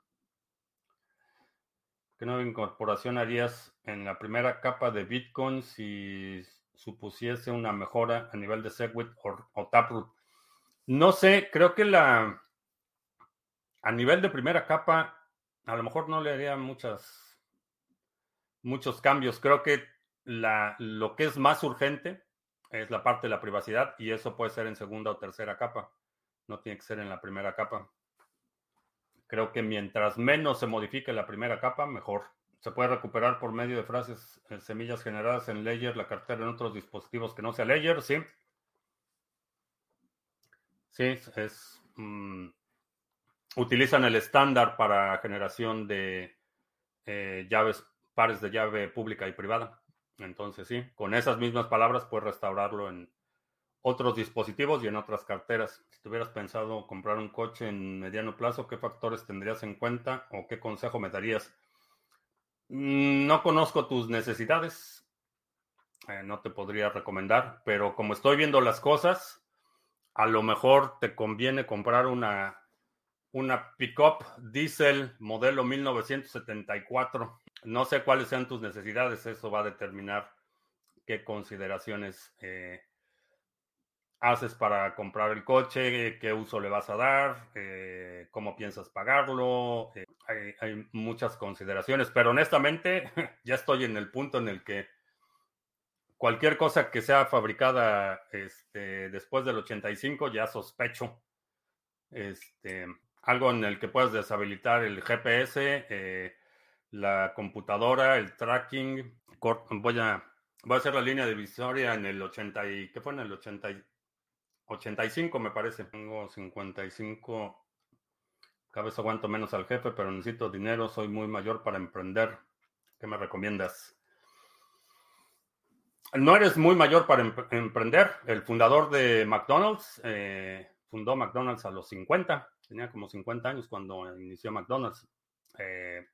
¿Qué nueva incorporación harías en la primera capa de Bitcoin si supusiese una mejora a nivel de Segwit o, Taproot? No sé, creo que la a nivel de primera capa a lo mejor no le haría muchas muchos cambios. Creo que la, lo que es más urgente es la parte de la privacidad y eso puede ser en segunda o tercera capa. No tiene que ser en la primera capa. Creo que mientras menos se modifique la primera capa, mejor. Se puede recuperar por medio de frases, eh, semillas generadas en Ledger, la cartera en otros dispositivos que no sea Ledger, sí. Sí, es. Mm, utilizan el estándar para generación de eh, llaves, pares de llave pública y privada. Entonces, sí, con esas mismas palabras puedes restaurarlo en otros dispositivos y en otras carteras. Si tuvieras pensado comprar un coche en mediano plazo, ¿qué factores tendrías en cuenta o qué consejo me darías? Mm, no conozco tus necesidades, eh, no te podría recomendar, pero como estoy viendo las cosas, a lo mejor te conviene comprar una, una pickup diesel modelo 1974. No sé cuáles sean tus necesidades, eso va a determinar qué consideraciones eh, haces para comprar el coche, qué uso le vas a dar, eh, cómo piensas pagarlo. Eh, hay, muchas consideraciones, pero honestamente ya estoy en el punto en el que cualquier cosa que sea fabricada este, después del 85 ya sospecho. Este, algo en el que puedas deshabilitar el GPS, la computadora, el tracking. Voy a, voy a hacer la línea divisoria en el 80 y, ¿qué fue en el 80? 85 me parece. Tengo 55. Cada aguanto menos al jefe, pero necesito dinero. Soy muy mayor para emprender. ¿Qué me recomiendas? No eres muy mayor para emprender. El fundador de McDonald's eh, fundó McDonald's a los 50. Tenía como 50 años cuando inició McDonald's. Eh,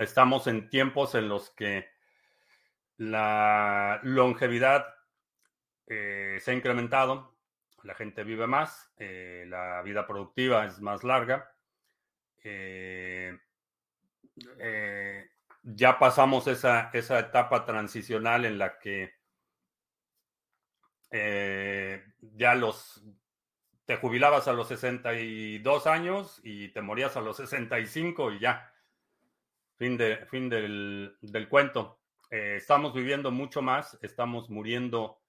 estamos en tiempos en los que la longevidad eh, se ha incrementado la gente vive más, eh, la vida productiva es más larga. Eh, ya pasamos esa, esa, etapa transicional en la que ya los te jubilabas a los 62 años y te morías a los 65 y ya. Fin, de, fin del, del cuento. estamos viviendo mucho más, estamos muriendo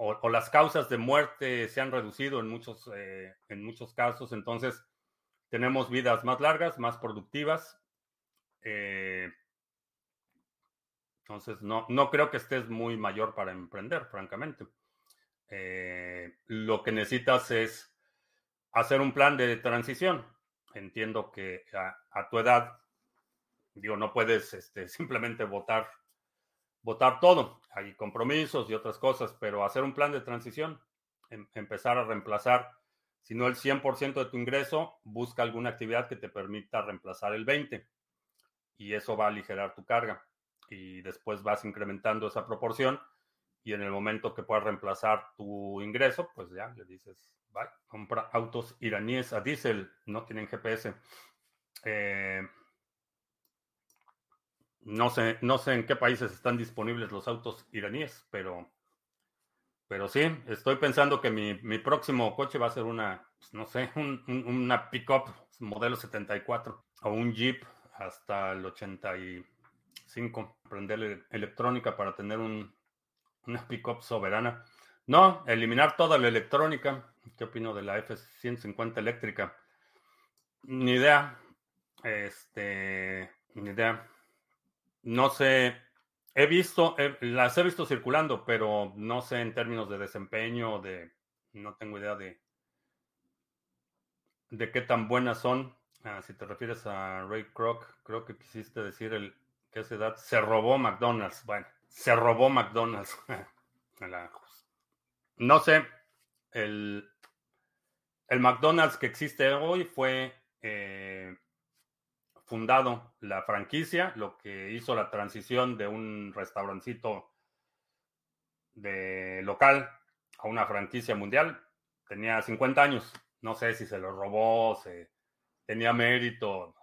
o, las causas de muerte se han reducido en muchos, eh, en muchos casos, entonces tenemos vidas más largas, más productivas. Eh, entonces, no, no creo que estés muy mayor para emprender, francamente. Eh, lo que necesitas es hacer un plan de transición. Entiendo que a, tu edad, digo, no puedes este, simplemente votar votar todo. Hay compromisos y otras cosas, pero hacer un plan de transición, em, empezar a reemplazar, si no el 100% de tu ingreso, busca alguna actividad que te permita reemplazar el 20% y eso va a aligerar tu carga. Y después vas incrementando esa proporción y en el momento que puedas reemplazar tu ingreso, pues ya le dices, bye, compra autos iraníes a diésel, no tienen GPS. Eh, no sé, no sé en qué países están disponibles los autos iraníes, pero, pero sí, estoy pensando que mi, próximo coche va a ser una, pues, no sé, un, una pickup modelo 74 o un Jeep hasta el 85. Aprender electrónica para tener un, una pickup soberana. No, eliminar toda la electrónica. ¿Qué opino de la F-150 eléctrica? Ni idea. Este, ni idea. No sé He visto, las he visto circulando, pero no sé en términos de desempeño, de, no tengo idea de, de qué tan buenas son. Ah, si te refieres a Ray Kroc, creo que quisiste decir el que esa edad se robó McDonald's. Bueno, se robó McDonald's. no sé, el, el McDonald's que existe hoy fue eh, fundado la franquicia, lo que hizo la transición de un restaurancito de local a una franquicia mundial. Tenía 50 años. No sé si se lo robó, se tenía mérito.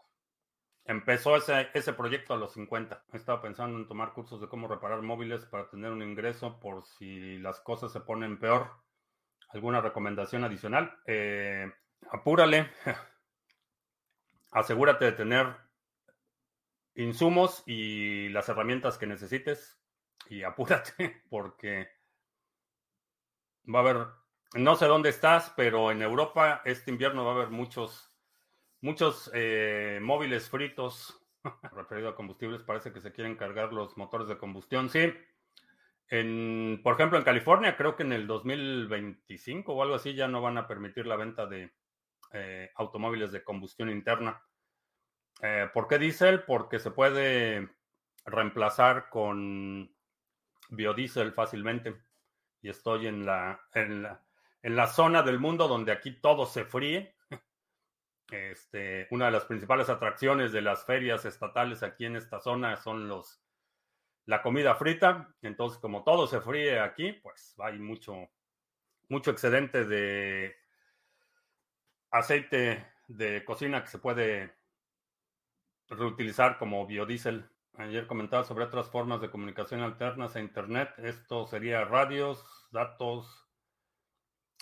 Empezó ese, ese proyecto a los 50. Estaba pensando en tomar cursos de cómo reparar móviles para tener un ingreso por si las cosas se ponen peor. ¿Alguna recomendación adicional? Eh, apúrale. asegúrate de tener insumos y las herramientas que necesites y apúrate porque va a haber, no sé dónde estás, pero en Europa este invierno va a haber muchos, muchos eh, móviles fritos referido a combustibles. Parece que se quieren cargar los motores de combustión. Sí, en, por ejemplo, en California creo que en el 2025 o algo así ya no van a permitir la venta de eh, automóviles de combustión interna. Eh, ¿Por qué diésel? Porque se puede reemplazar con biodiesel fácilmente. Y estoy en la, en la, en la zona del mundo donde aquí todo se fríe. Este, una de las principales atracciones de las ferias estatales aquí en esta zona son los la comida frita. Entonces, como todo se fríe aquí, pues hay mucho, mucho excedente de aceite de cocina que se puede reutilizar como biodiesel. Ayer comentaba sobre otras formas de comunicación alternas a Internet. Esto sería radios, datos.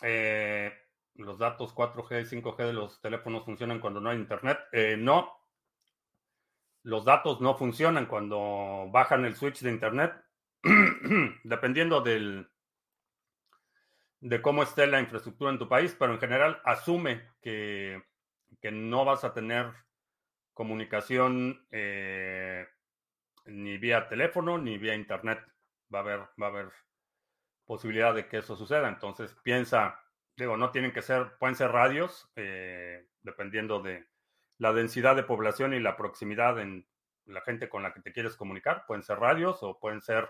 Eh, los datos 4G y 5G de los teléfonos funcionan cuando no hay Internet. Eh, no. Los datos no funcionan cuando bajan el switch de Internet. Dependiendo del, de cómo esté la infraestructura en tu país, pero en general asume que, no vas a tener comunicación eh, ni vía teléfono ni vía internet. Va a haber, va a haber posibilidad de que eso suceda. Entonces piensa, digo, no tienen que ser, pueden ser radios, eh, dependiendo de la densidad de población y la proximidad en la gente con la que te quieres comunicar. Pueden ser radios o pueden ser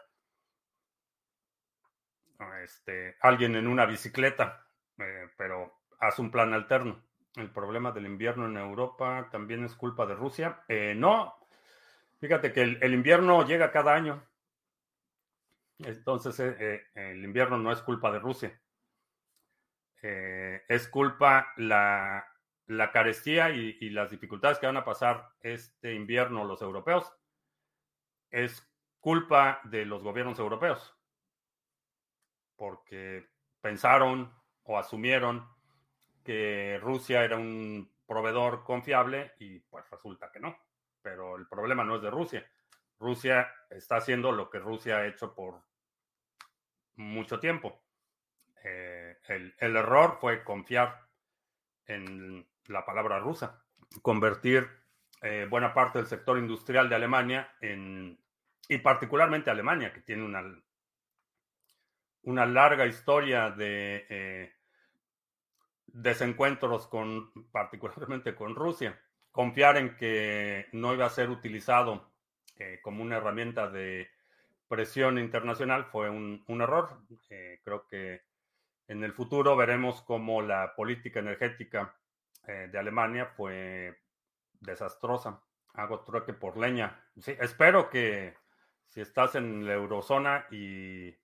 este, alguien en una bicicleta, eh, pero haz un plan alterno. El problema del invierno en Europa también es culpa de Rusia. Eh, no, fíjate que el, invierno llega cada año. Entonces, eh, el invierno no es culpa de Rusia. es culpa la, la carestía y, y, las dificultades que van a pasar este invierno los europeos. Es culpa de los gobiernos europeos porque pensaron o asumieron que Rusia era un proveedor confiable y pues resulta que no. Pero el problema no es de Rusia. Rusia está haciendo lo que Rusia ha hecho por mucho tiempo. Eh, el, error fue confiar en la palabra rusa, convertir eh, buena parte del sector industrial de Alemania en, y particularmente Alemania, que tiene una una larga historia de eh, desencuentros con, particularmente con Rusia. Confiar en que no iba a ser utilizado eh, como una herramienta de presión internacional fue un, error. Eh, creo que en el futuro veremos cómo la política energética de Alemania fue desastrosa. Hago trueque por leña. Sí, espero que si estás en la eurozona y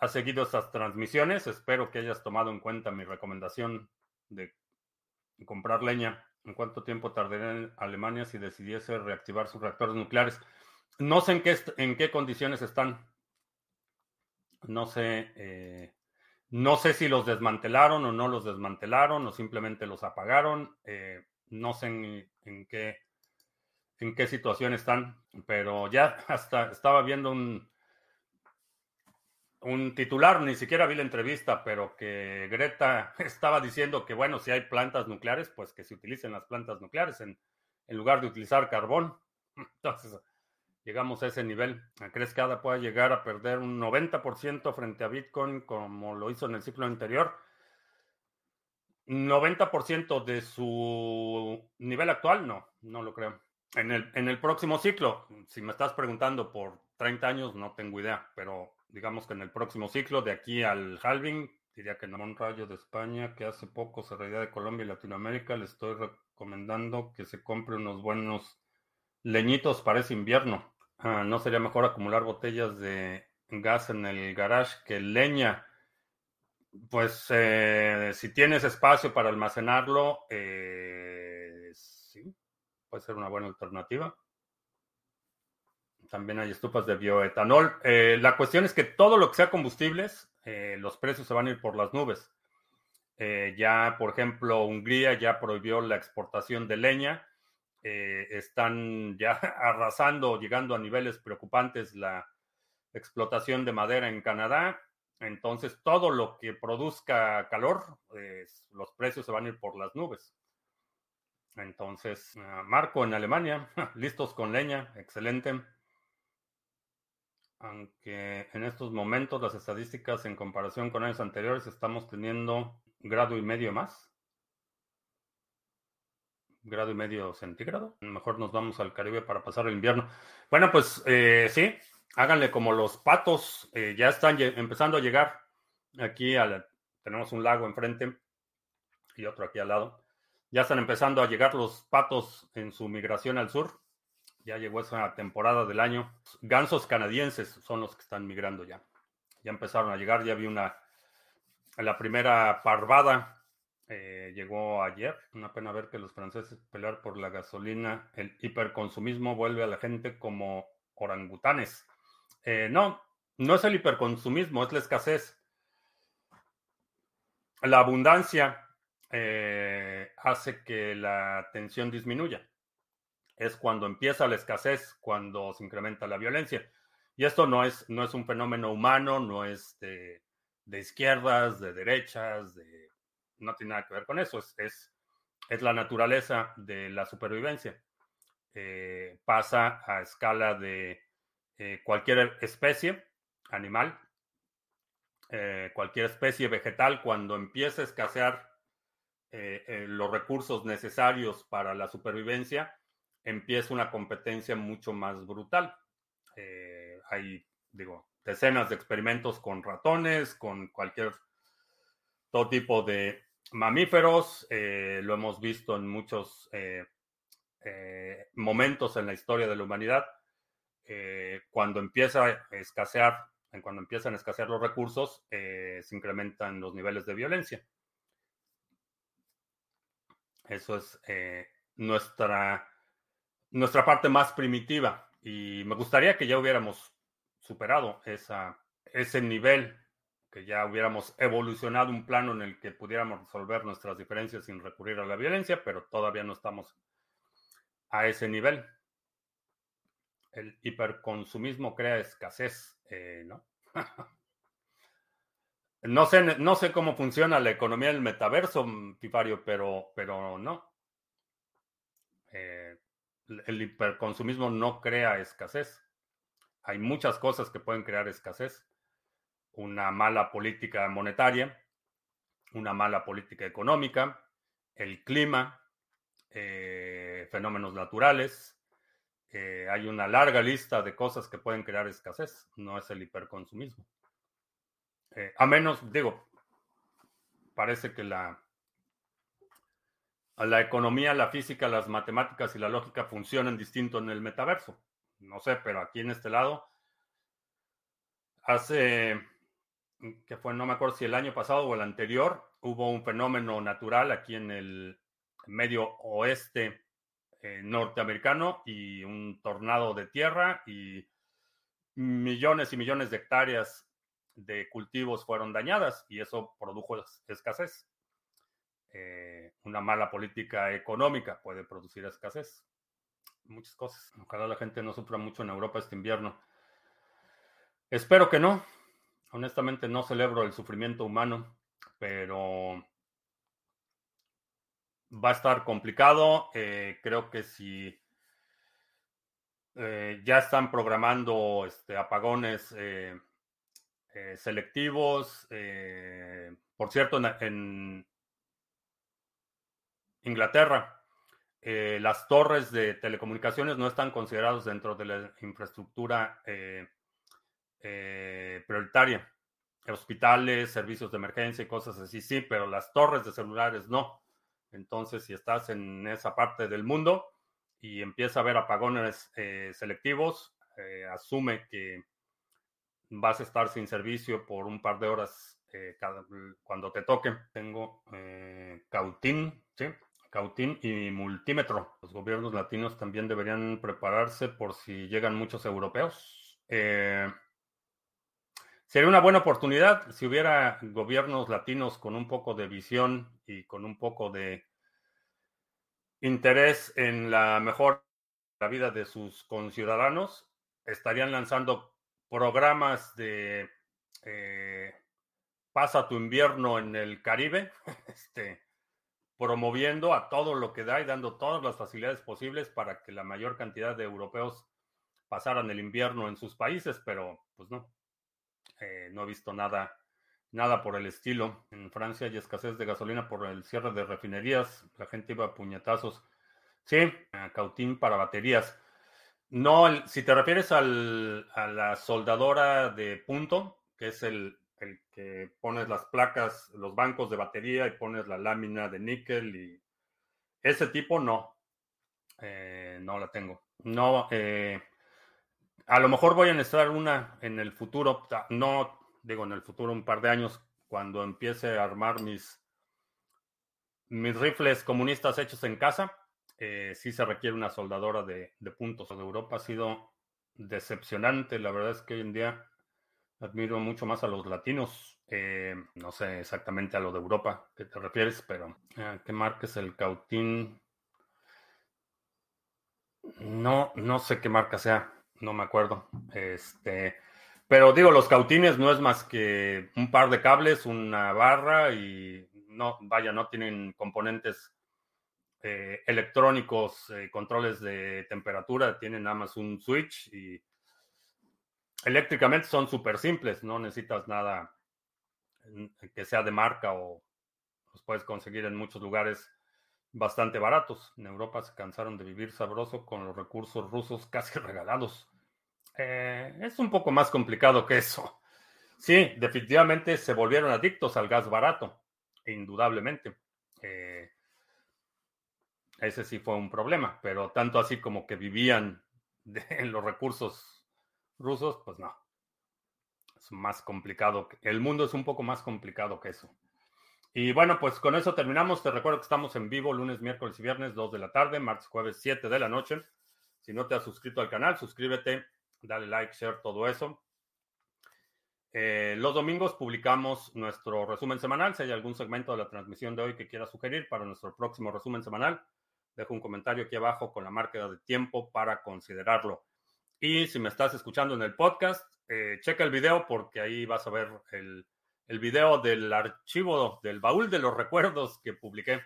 has seguido estas transmisiones. Espero que hayas tomado en cuenta mi recomendación de comprar leña. ¿En cuánto tiempo tardaría en Alemania si decidiese reactivar sus reactores nucleares? No sé en qué, en qué condiciones están. No sé, eh, no sé si los desmantelaron o no los desmantelaron o simplemente los apagaron. Eh, no sé en, en, qué, en qué situación están, pero ya hasta estaba viendo un, un titular, ni siquiera vi la entrevista, pero que Greta estaba diciendo que, bueno, si hay plantas nucleares, pues que se utilicen las plantas nucleares en, lugar de utilizar carbón. Entonces, llegamos a ese nivel. ¿Crees que ADA pueda llegar a perder un 90% frente a Bitcoin como lo hizo en el ciclo anterior? 90% de su nivel actual, no, no lo creo. En el, en el próximo ciclo, si me estás preguntando por 30 años, no tengo idea, pero digamos que en el próximo ciclo, de aquí al halving, diría que no. Un rayo de España que hace poco se reía de Colombia y Latinoamérica, le estoy recomendando que se compre unos buenos leñitos para ese invierno. Ah, ¿No sería mejor acumular botellas de gas en el garage que leña? Pues eh, si tienes espacio para almacenarlo, eh, sí, puede ser una buena alternativa. También hay estufas de bioetanol. Eh, la cuestión es que todo lo que sea combustibles, los precios se van a ir por las nubes. ya, por ejemplo, Hungría ya prohibió la exportación de leña. están ya arrasando, llegando a niveles preocupantes la explotación de madera en Canadá. Entonces, todo lo que produzca calor, los precios se van a ir por las nubes. Entonces, ah, Marco en Alemania, listos con leña, excelente. Aunque en estos momentos las estadísticas en comparación con años anteriores estamos teniendo grado y medio más. Grado y medio centígrado. Mejor nos vamos al Caribe para pasar el invierno. Bueno, pues eh, sí, háganle como los patos, eh, ya están empezando a llegar aquí, tenemos un lago enfrente y otro aquí al lado. Ya están empezando a llegar los patos en su migración al sur. Ya llegó esa temporada del año. Gansos canadienses son los que están migrando ya. Ya empezaron a llegar, ya vi una, la primera parvada eh, llegó ayer. Una pena ver que los franceses pelear por la gasolina. El hiperconsumismo vuelve a la gente como orangutanes. Eh, no, no es el hiperconsumismo, es la escasez. La abundancia eh, hace que la tensión disminuya. Es cuando empieza la escasez, cuando se incrementa la violencia. Y esto no es, no es un fenómeno humano, no es de, izquierdas, de derechas, de, no tiene nada que ver con eso, es, es, la naturaleza de la supervivencia. Eh, pasa a escala de eh, cualquier especie animal, eh, cualquier especie vegetal, cuando empieza a escasear los recursos necesarios para la supervivencia, empieza una competencia mucho más brutal. hay, digo, decenas de experimentos con ratones, con cualquier, todo tipo de mamíferos, lo hemos visto en muchos momentos en la historia de la humanidad eh, cuando empieza a escasear, cuando empiezan a escasear los recursos, eh, se incrementan los niveles de violencia. Eso es eh, nuestra, nuestra parte más primitiva. Y me gustaría que ya hubiéramos superado esa, ese nivel, que ya hubiéramos evolucionado un plano en el que pudiéramos resolver nuestras diferencias sin recurrir a la violencia, pero todavía no estamos a ese nivel el hiperconsumismo crea escasez, eh, ¿no? no, sé, no sé cómo funciona la economía del metaverso, Pifario, pero, pero no. Eh, el hiperconsumismo no crea escasez. Hay muchas cosas que pueden crear escasez. Una mala política monetaria, una mala política económica, el clima, eh, fenómenos naturales, hay una larga lista de cosas que pueden crear escasez, no es el hiperconsumismo. Eh, a menos, digo, parece que la, la economía, la física, las matemáticas y la lógica funcionan distinto en el metaverso. No sé, pero aquí en este lado, hace, que fue, no me acuerdo si el año pasado o el anterior, hubo un fenómeno natural aquí en el medio oeste eh, norteamericano y un tornado de tierra y millones y millones de hectáreas de cultivos fueron dañadas y eso produjo escasez. Eh, una mala política económica puede producir escasez. Muchas cosas. Ojalá la gente no sufra mucho en Europa este invierno. Espero que no. Honestamente no celebro el sufrimiento humano, pero va a estar complicado. Eh, creo que si eh, ya están programando este, apagones selectivos. por cierto, en, Inglaterra, las torres de telecomunicaciones no están consideradas dentro de la infraestructura prioritaria. Hospitales, servicios de emergencia y cosas así, sí, pero las torres de celulares no. Entonces, si estás en esa parte del mundo, y empieza a haber apagones eh, selectivos, eh, asume que vas a estar sin servicio por un par de horas eh, cuando te toque. Tengo Cautín, ¿sí? Cautín y multímetro. Los gobiernos latinos también deberían prepararse por si llegan muchos europeos. sería una buena oportunidad si hubiera gobiernos latinos con un poco de visión y con un poco de interés en la mejor la vida de sus conciudadanos, estarían lanzando programas de eh, pasa tu invierno en el Caribe, este, promoviendo a todo lo que da y dando todas las facilidades posibles para que la mayor cantidad de europeos pasaran el invierno en sus países, pero pues no, eh, no he visto nada Nada por el estilo. En Francia hay escasez de gasolina por el cierre de refinerías. La gente iba a puñetazos. Sí, a cautín para baterías. No, si te refieres al, a la soldadora de punto, que es el, el, que pones las placas, los bancos de batería y pones la lámina de níquel y ese tipo no. Eh, no la tengo. No, eh, a lo mejor voy a necesitar una en el futuro. No digo, en el futuro, un par de años, cuando empiece a armar mis, mis rifles comunistas hechos en casa, eh, sí se requiere una soldadora de, puntos. De Europa ha sido decepcionante. La verdad es que hoy en día admiro mucho más a los latinos. Eh, no sé exactamente a lo de Europa que te refieres, pero eh, ¿qué marca es el Cautín? No, no sé qué marca sea, no me acuerdo. Este, pero digo, los cautines no es más que un par de cables, una barra y no, vaya, no tienen componentes eh, electrónicos, eh, controles de temperatura, tienen nada más un switch y eléctricamente son súper simples, no necesitas nada que sea de marca o los puedes conseguir en muchos lugares bastante baratos. En Europa se cansaron de vivir sabroso con los recursos rusos casi regalados. Eh, es un poco más complicado que eso. Sí, definitivamente se volvieron adictos al gas barato, indudablemente. Eh, ese sí fue un problema, pero tanto así como que vivían de, en los recursos rusos, pues no. Es más complicado. El mundo es un poco más complicado que eso. Y bueno, pues con eso terminamos. Te recuerdo que estamos en vivo lunes, miércoles y viernes, 2 de la tarde, martes, jueves, 7 de la noche. Si no te has suscrito al canal, suscríbete dale like, share, todo eso. Eh, los domingos publicamos nuestro resumen semanal. Si hay algún segmento de la transmisión de hoy que quiera sugerir para nuestro próximo resumen semanal, dejo un comentario aquí abajo con la marca de tiempo para considerarlo. Y si me estás escuchando en el podcast, eh, checa el video porque ahí vas a ver el, el, video del archivo del baúl de los recuerdos que publiqué.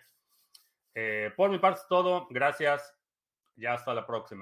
Eh, por mi parte es todo. Gracias. Ya hasta la próxima.